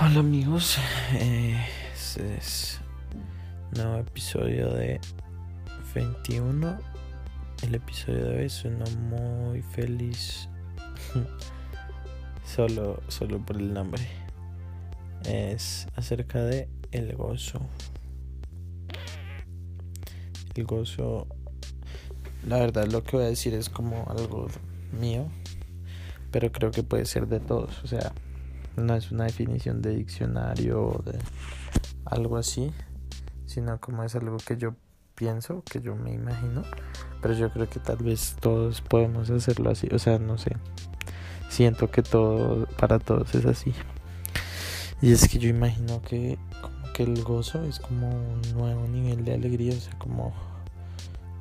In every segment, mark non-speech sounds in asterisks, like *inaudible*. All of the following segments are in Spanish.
Hola amigos, este es nuevo episodio de 21. El episodio de hoy suena muy feliz, *laughs* solo, solo por el nombre. Es acerca de el gozo. El gozo, la verdad lo que voy a decir es como algo mío, pero creo que puede ser de todos, o sea no es una definición de diccionario o de algo así, sino como es algo que yo pienso, que yo me imagino, pero yo creo que tal vez todos podemos hacerlo así, o sea, no sé, siento que todo para todos es así. Y es que yo imagino que como que el gozo es como un nuevo nivel de alegría, o sea, como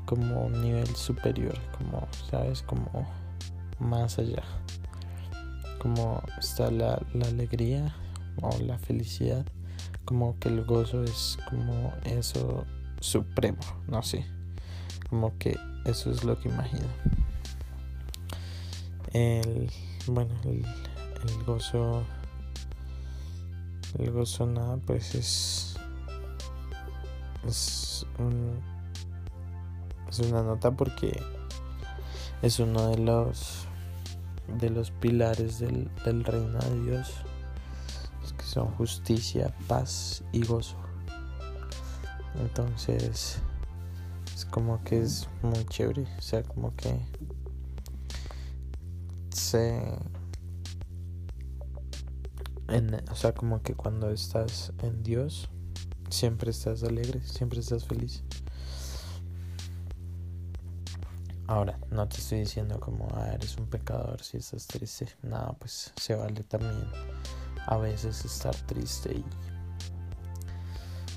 como un nivel superior, como, ¿sabes? Como más allá como está la, alegría o la felicidad, como que el gozo es como eso supremo, no sé, como que eso es lo que imagino. El, bueno, el, el gozo, el gozo nada, pues es, es, es una nota porque es uno de los de los pilares del, reino de Dios, que son justicia, paz y gozo. Entonces, es como que es muy chévere, o sea, como que se... o sea, como que cuando estás en Dios, siempre estás alegre, siempre estás feliz. Ahora, no te estoy diciendo como, ah, eres un pecador si estás triste. No, pues se vale también a veces estar triste y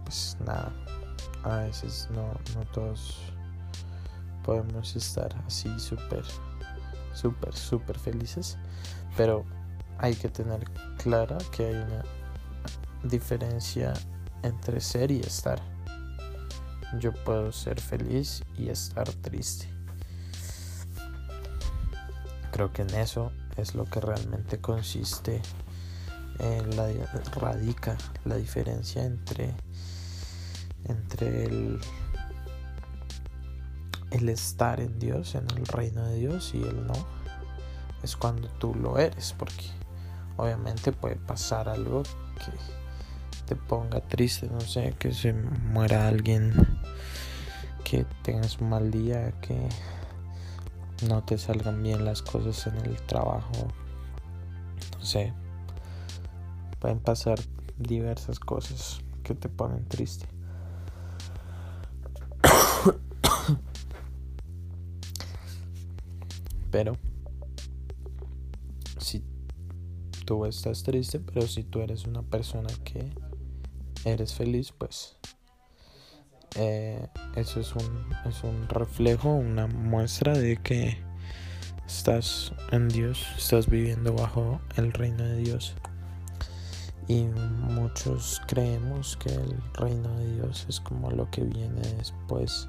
pues nada, a veces no, no todos podemos estar así súper, súper, súper felices. Pero hay que tener clara que hay una diferencia entre ser y estar. Yo puedo ser feliz y estar triste. Creo que en eso es lo que realmente consiste, en la, radica la diferencia entre, entre el, el estar en Dios, en el reino de Dios y el no. Es cuando tú lo eres, porque obviamente puede pasar algo que te ponga triste, no sé, que se muera alguien, que tengas un mal día, que no te salgan bien las cosas en el trabajo. No sé. Pueden pasar diversas cosas que te ponen triste. *coughs* Pero si tú estás triste, pero si tú eres una persona que eres feliz, pues eh, eso es un, es un reflejo, una muestra de que estás en Dios, estás viviendo bajo el reino de Dios. Y muchos creemos que el reino de Dios es como lo que viene después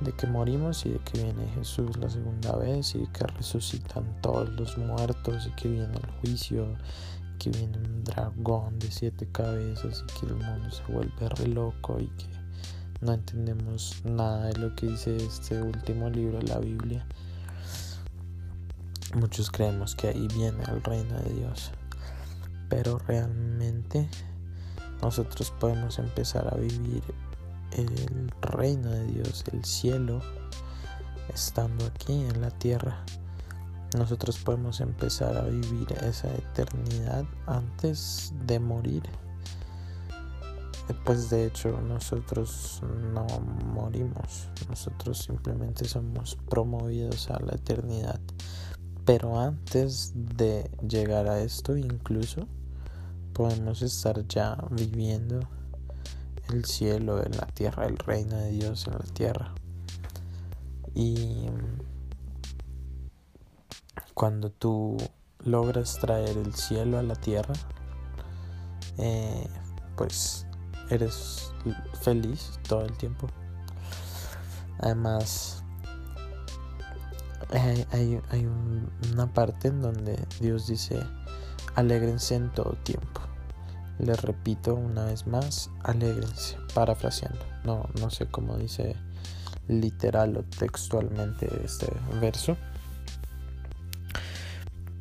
de que morimos y de que viene Jesús la segunda vez y que resucitan todos los muertos y que viene el juicio, que viene un dragón de siete cabezas y que el mundo se vuelve re loco y que no entendemos nada de lo que dice este último libro de la Biblia. Muchos creemos que ahí viene el reino de Dios, pero realmente nosotros podemos empezar a vivir el reino de Dios, el cielo, estando aquí en la tierra. Nosotros podemos empezar a vivir esa eternidad antes de morir pues de hecho nosotros no morimos, nosotros simplemente somos promovidos a la eternidad. Pero antes de llegar a esto incluso podemos estar ya viviendo el cielo en la tierra, el reino de Dios en la tierra. Y cuando tú logras traer el cielo a la tierra, eh, pues eres feliz todo el tiempo. Además, hay, una parte en donde Dios dice, alégrense en todo tiempo. Les repito una vez más, alégrense, parafraseando. No, no sé cómo dice literal o textualmente este verso.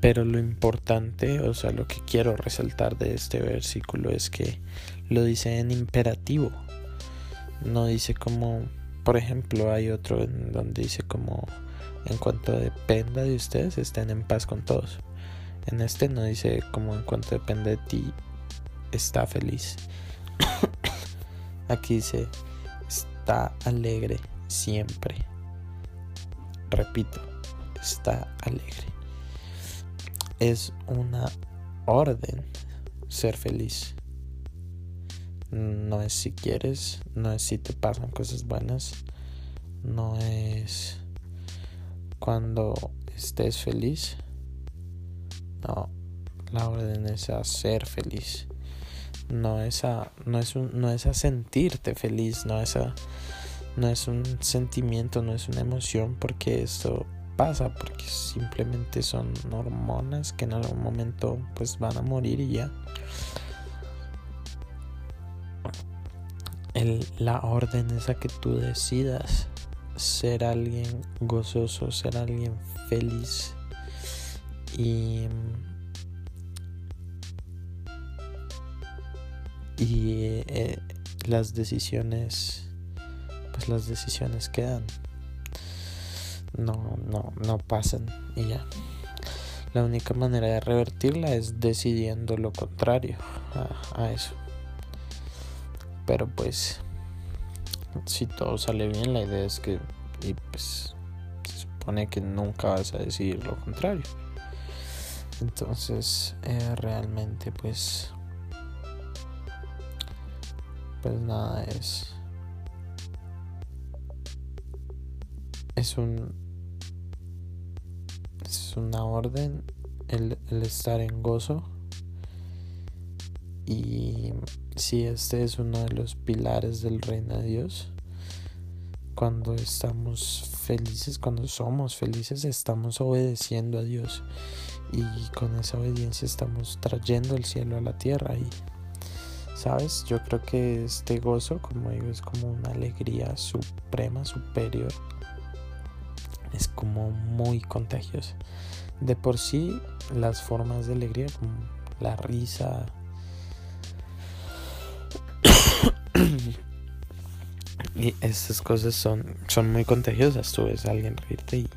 Pero lo importante, o sea, lo que quiero resaltar de este versículo es que lo dice en imperativo. No dice como, por ejemplo, hay otro en donde dice como, en cuanto dependa de ustedes, estén en paz con todos. En este no dice como en cuanto depende de ti, está feliz. *coughs* Aquí dice, está alegre siempre. Repito, está alegre. Es una orden ser feliz. No es si quieres, no es si te pasan cosas buenas, no es cuando estés feliz. No, la orden es a ser feliz. No es a, no es un, no es a sentirte feliz, no es a, no es un sentimiento, no es una emoción, porque esto pasa, porque simplemente son hormonas que en algún momento pues van a morir y ya. La orden es a que tú decidas ser alguien gozoso, ser alguien feliz. Y y eh, las decisiones pues las decisiones quedan. No no no pasan y ya. La única manera de revertirla es decidiendo lo contrario a eso pero pues si todo sale bien, la idea es que y pues se supone que nunca vas a decidir lo contrario. Entonces, eh, realmente pues pues nada es es un es una orden el estar en gozo y si este es uno de los pilares del reino de Dios, cuando estamos felices, cuando somos felices, estamos obedeciendo a Dios y con esa obediencia estamos trayendo el cielo a la tierra y sabes, yo creo que este gozo, como digo, es como una alegría suprema, superior. Es como muy contagiosa. De por sí, las formas de alegría, como la risa, y estas cosas son, son muy contagiosas. Tú ves a alguien reírte y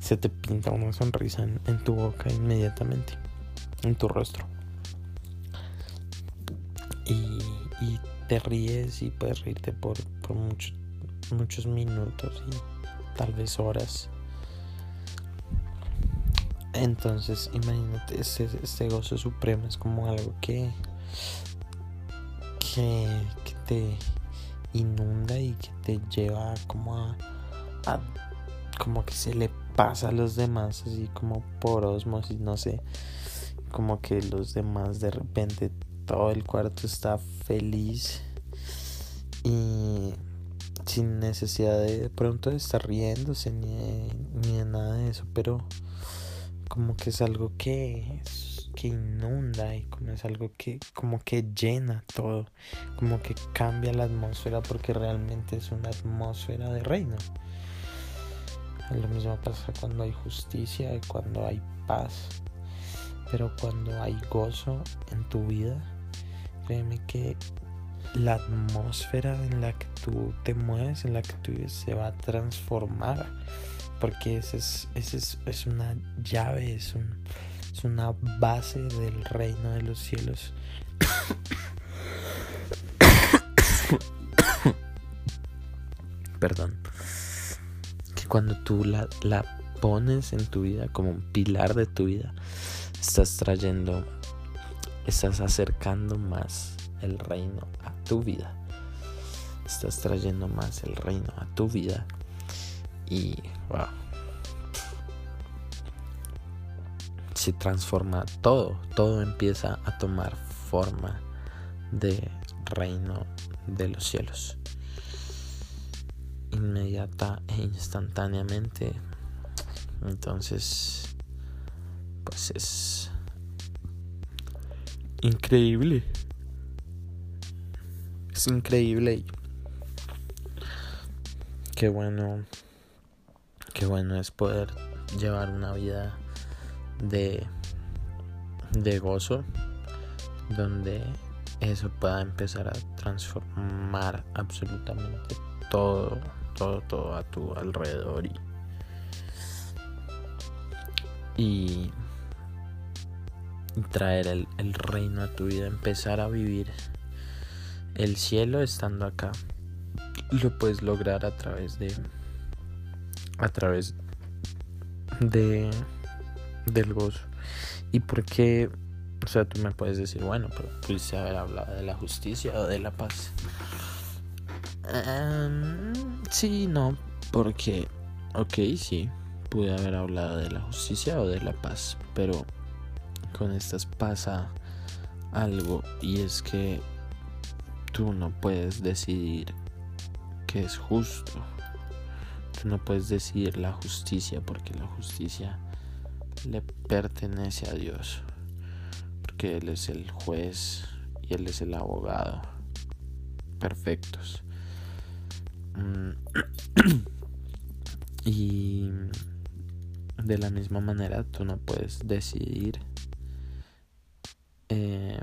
se te pinta una sonrisa en, tu boca inmediatamente, en tu rostro. Y, te ríes y puedes reírte por, por muchos minutos y tal vez horas. Entonces, imagínate, este, este gozo supremo es como algo que que, te inunda y que te lleva como a, como que se le pasa a los demás así como por osmosis no sé como que los demás de repente todo el cuarto está feliz y sin necesidad de, pronto de estar riéndose ni ni de nada de eso pero como que es algo que que inunda y como es algo que como que llena todo, como que cambia la atmósfera porque realmente es una atmósfera de reino. Lo mismo pasa cuando hay justicia y cuando hay paz. Pero cuando hay gozo en tu vida, créeme que la atmósfera en la que tú te mueves, en la que tú vives, se va a transformar. Porque esa es, es, es una llave, es un, es una base del reino de los cielos. Perdón. Que cuando tú la, la pones en tu vida como un pilar de tu vida, estás trayendo, estás acercando más el reino a tu vida. Estás trayendo más el reino a tu vida. Y wow transforma todo, todo empieza a tomar forma de reino de los cielos. Inmediata e instantáneamente. Entonces, pues es increíble. Es increíble. Qué bueno. Qué bueno es poder llevar una vida de, de gozo. Donde eso pueda empezar a transformar absolutamente todo, todo, todo a tu alrededor y, traer el, el reino a tu vida, empezar a vivir el cielo estando acá. Lo puedes lograr a través de a través de del gozo. ¿Y por qué o sea, tú me puedes decir, bueno, pero pudiste haber hablado de la justicia o de la paz. Um, sí, no, porque, ok, sí, pude haber hablado de la justicia o de la paz, pero con estas pasa algo y es que tú no puedes decidir qué es justo. Tú no puedes decidir la justicia porque la justicia le pertenece a Dios que Él es el juez y Él es el abogado. Perfectos. Mm. *clears throat* y de la misma manera tú no puedes decidir eh,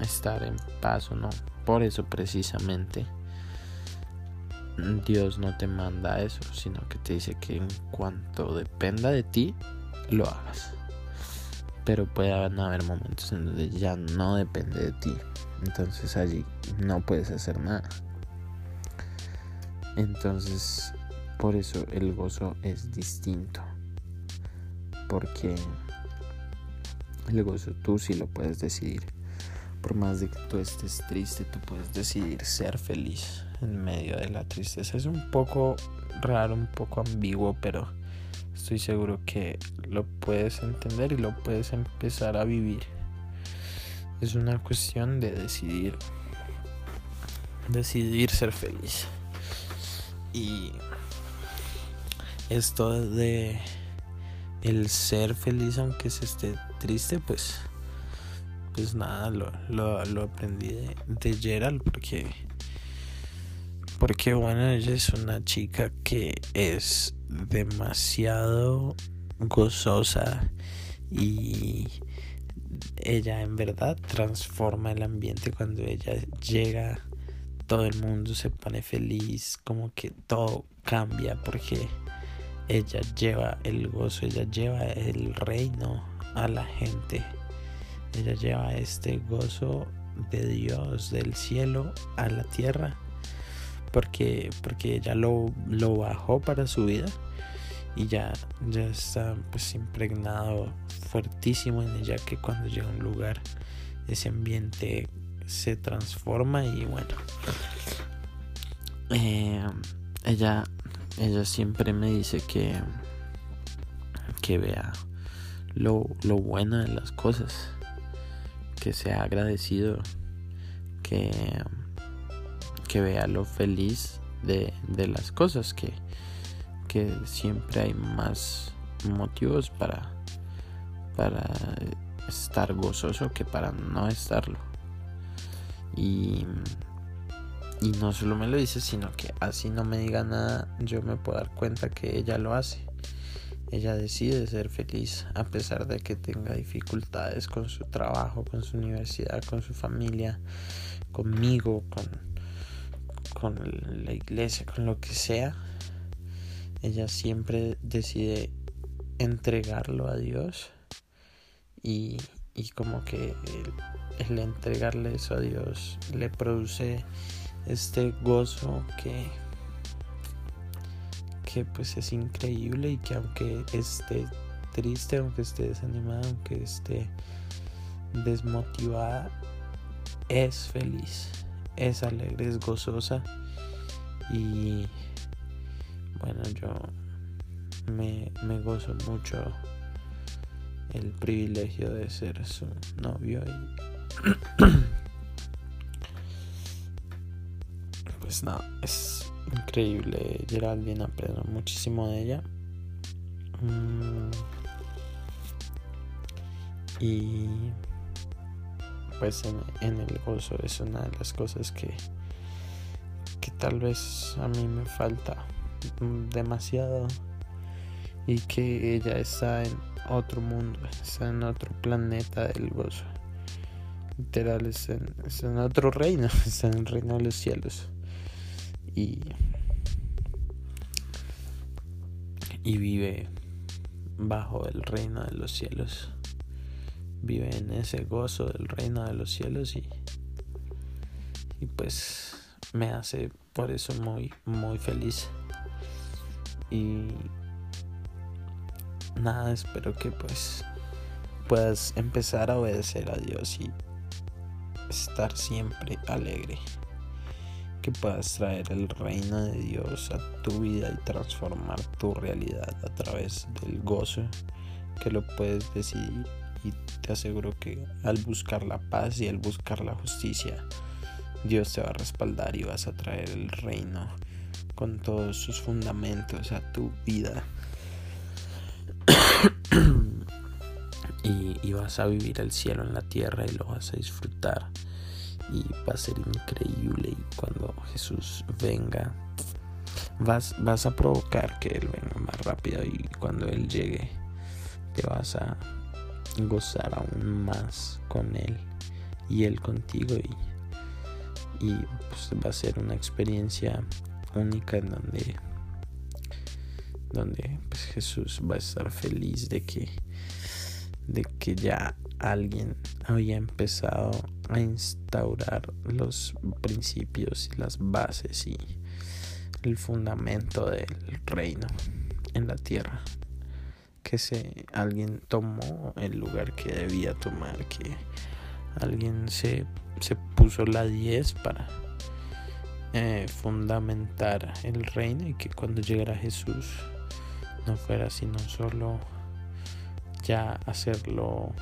estar en paz o no. Por eso precisamente Dios no te manda eso, sino que te dice que en cuanto dependa de ti, lo hagas pero puede haber momentos en donde ya no depende de ti. Entonces allí no puedes hacer nada. Entonces, por eso el gozo es distinto. Porque el gozo tú sí lo puedes decidir. Por más de que tú estés triste, tú puedes decidir ser feliz en medio de la tristeza. Es un poco raro, un poco ambiguo, pero estoy seguro que lo puedes entender y lo puedes empezar a vivir. Es una cuestión de decidir. Decidir ser feliz. Y esto de el ser feliz aunque se esté triste, pues pues nada, lo, lo, aprendí de, de Gerald porque porque bueno, ella es una chica que es demasiado gozosa y ella en verdad transforma el ambiente cuando ella llega todo el mundo se pone feliz como que todo cambia porque ella lleva el gozo ella lleva el reino a la gente. Ella lleva este gozo de Dios del cielo a la tierra porque, porque ella lo, lo bajó para su vida y ya, ya está pues impregnado fuertísimo en ella que cuando llega a un lugar ese ambiente se transforma y bueno. Eh, ella ella siempre me dice que que vea lo, lo bueno de las cosas que sea agradecido que que vea lo feliz de, las cosas, que, que siempre hay más motivos para, para estar gozoso que para no estarlo. Y, y no solo me lo dice, sino que así no me diga nada, yo me puedo dar cuenta que ella lo hace. Ella decide ser feliz a pesar de que tenga dificultades con su trabajo, con su universidad, con su familia, conmigo, con, con la iglesia, con lo que sea, ella siempre decide entregarlo a Dios y, como que el, entregarle eso a Dios le produce este gozo que que pues es increíble y que aunque esté triste, aunque esté desanimada, aunque esté desmotivada, es feliz es alegre, es gozosa y bueno, yo me, me gozo mucho el privilegio de ser su novio y *coughs* pues nada, es increíble Geraldine aprendo muchísimo de ella mm. y pues en, el gozo es una de las cosas que, que tal vez a mí me falta demasiado y que ella está en otro mundo, está en otro planeta del gozo. Literal, está en, otro reino, *laughs* está en el reino de los cielos. Y, y vive bajo el reino de los cielos. Vive en ese gozo del reino de los cielos y, y pues me hace por eso muy, muy feliz. Y nada, espero que pues puedas empezar a obedecer a Dios y estar siempre alegre. Que puedas traer el reino de Dios a tu vida y transformar tu realidad a través del gozo que lo puedes decidir. Y te aseguro que al buscar la paz y al buscar la justicia, Dios te va a respaldar y vas a traer el reino con todos sus fundamentos a tu vida. *coughs* y, vas a vivir el cielo en la tierra y lo vas a disfrutar. Y va a ser increíble. Y cuando Jesús venga vas, vas a provocar que Él venga más rápido. Y cuando Él llegue te vas a gozar aún más con Él y Él contigo y, y pues va a ser una experiencia única en donde donde pues, Jesús va a estar feliz de que de que ya alguien había empezado a instaurar los principios y las bases y el fundamento del reino en la tierra que se alguien tomó el lugar que debía tomar que alguien se, se puso la 10 para eh, fundamentar el reino y que cuando llegara Jesús no fuera sino solo ya hacerlo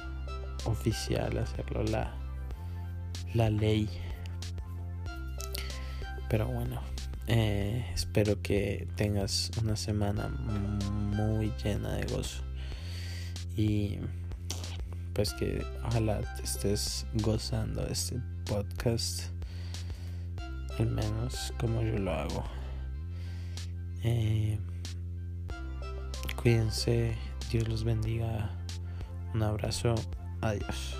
oficial, hacerlo la, la ley. Pero bueno, eh, espero que tengas una semana muy llena de gozo. Y pues que ojalá te estés gozando este podcast. Al menos como yo lo hago. Eh, Cuídense, Dios los bendiga. Un abrazo, adiós.